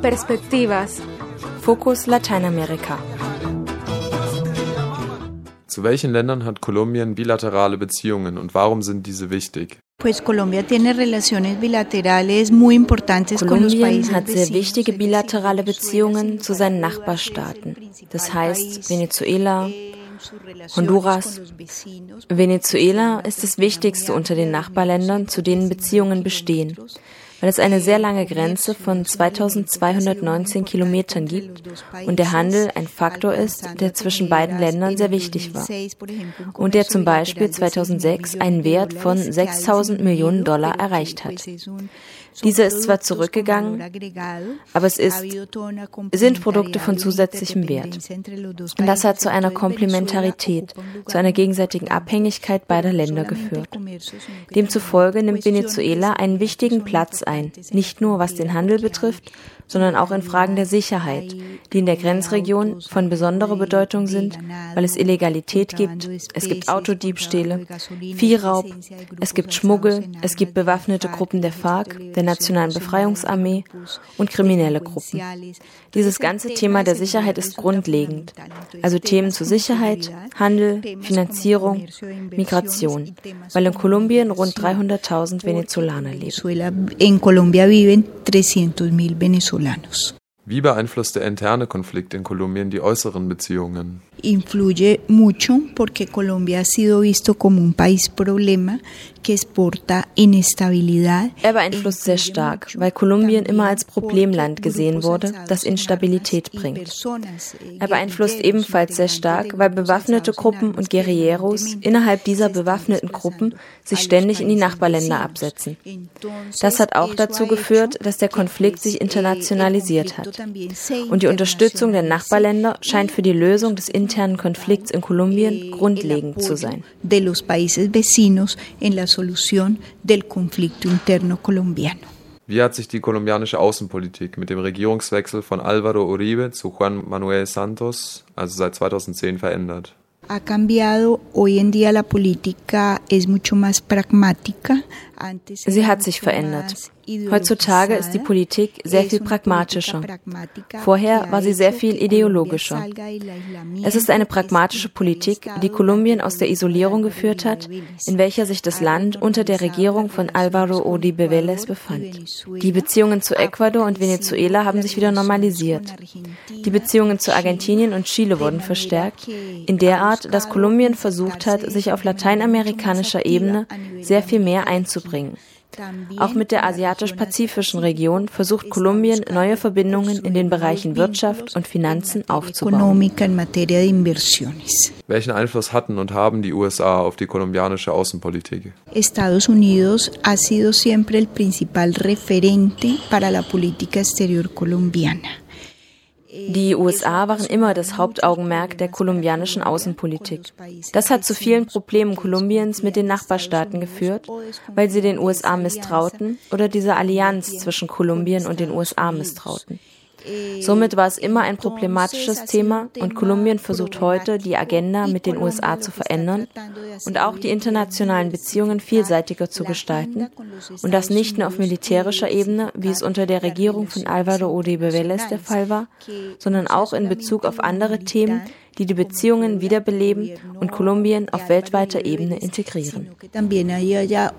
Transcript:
Perspectivas. Fokus Lateinamerika. Zu welchen Ländern hat Kolumbien bilaterale Beziehungen und warum sind diese wichtig? Kolumbien hat sehr wichtige bilaterale Beziehungen zu seinen Nachbarstaaten. Das heißt Venezuela, Honduras. Venezuela ist das wichtigste unter den Nachbarländern, zu denen Beziehungen bestehen weil es eine sehr lange Grenze von 2219 Kilometern gibt und der Handel ein Faktor ist, der zwischen beiden Ländern sehr wichtig war und der zum Beispiel 2006 einen Wert von 6000 Millionen Dollar erreicht hat. Dieser ist zwar zurückgegangen, aber es ist, sind Produkte von zusätzlichem Wert. Und das hat zu einer Komplementarität, zu einer gegenseitigen Abhängigkeit beider Länder geführt. Demzufolge nimmt Venezuela einen wichtigen Platz ein, nicht nur was den Handel betrifft, sondern auch in Fragen der Sicherheit, die in der Grenzregion von besonderer Bedeutung sind, weil es Illegalität gibt, es gibt Autodiebstähle, Viehraub, es gibt Schmuggel, es gibt bewaffnete Gruppen der FARC, der Nationalen Befreiungsarmee und kriminelle Gruppen. Dieses ganze Thema der Sicherheit ist grundlegend, also Themen zur Sicherheit, Handel, Finanzierung, Migration, weil in Kolumbien rund 300.000 Venezolaner leben. Colombia viven 300.000 venezolanos. Wie beeinflusst der interne Konflikt in Kolumbien die äußeren Beziehungen? Influye mucho porque Colombia ha sido visto como un país problema que exporta inestabilidad. Er beeinflusst sehr stark, weil Kolumbien immer als Problemland gesehen wurde, das Instabilität bringt. Er beeinflusst ebenfalls sehr stark, weil bewaffnete Gruppen und Guerilleros innerhalb dieser bewaffneten Gruppen sich ständig in die Nachbarländer absetzen. Das hat auch dazu geführt, dass der Konflikt sich internationalisiert hat. Und die Unterstützung der Nachbarländer scheint für die Lösung des internen Konflikts in Kolumbien grundlegend zu sein. De los países vecinos en la solución del conflicto interno colombiano. Wie hat sich die kolumbianische Außenpolitik mit dem Regierungswechsel von Álvaro Uribe zu Juan Manuel Santos, also seit 2010, verändert? Sie hat sich verändert. Heutzutage ist die Politik sehr viel pragmatischer. Vorher war sie sehr viel ideologischer. Es ist eine pragmatische Politik, die Kolumbien aus der Isolierung geführt hat, in welcher sich das Land unter der Regierung von Álvaro Uribe Vélez befand. Die Beziehungen zu Ecuador und Venezuela haben sich wieder normalisiert. Die Beziehungen zu Argentinien und Chile wurden verstärkt, in der Art, dass Kolumbien versucht hat, sich auf lateinamerikanischer Ebene sehr viel mehr einzubringen. Auch mit der asiatisch-pazifischen Region versucht Kolumbien, neue Verbindungen in den Bereichen Wirtschaft und Finanzen aufzubauen. Welchen Einfluss hatten und haben die USA auf die kolumbianische Außenpolitik? Estados Unidos ha sido siempre el principal referente para la política exterior colombiana. Die USA waren immer das Hauptaugenmerk der kolumbianischen Außenpolitik. Das hat zu vielen Problemen Kolumbiens mit den Nachbarstaaten geführt, weil sie den USA misstrauten oder dieser Allianz zwischen Kolumbien und den USA misstrauten. Somit war es immer ein problematisches Thema und Kolumbien versucht heute, die Agenda mit den USA zu verändern und auch die internationalen Beziehungen vielseitiger zu gestalten und das nicht nur auf militärischer Ebene, wie es unter der Regierung von Álvaro Uribe Vélez der Fall war, sondern auch in Bezug auf andere Themen, die die Beziehungen wiederbeleben und Kolumbien auf weltweiter Ebene integrieren. También haya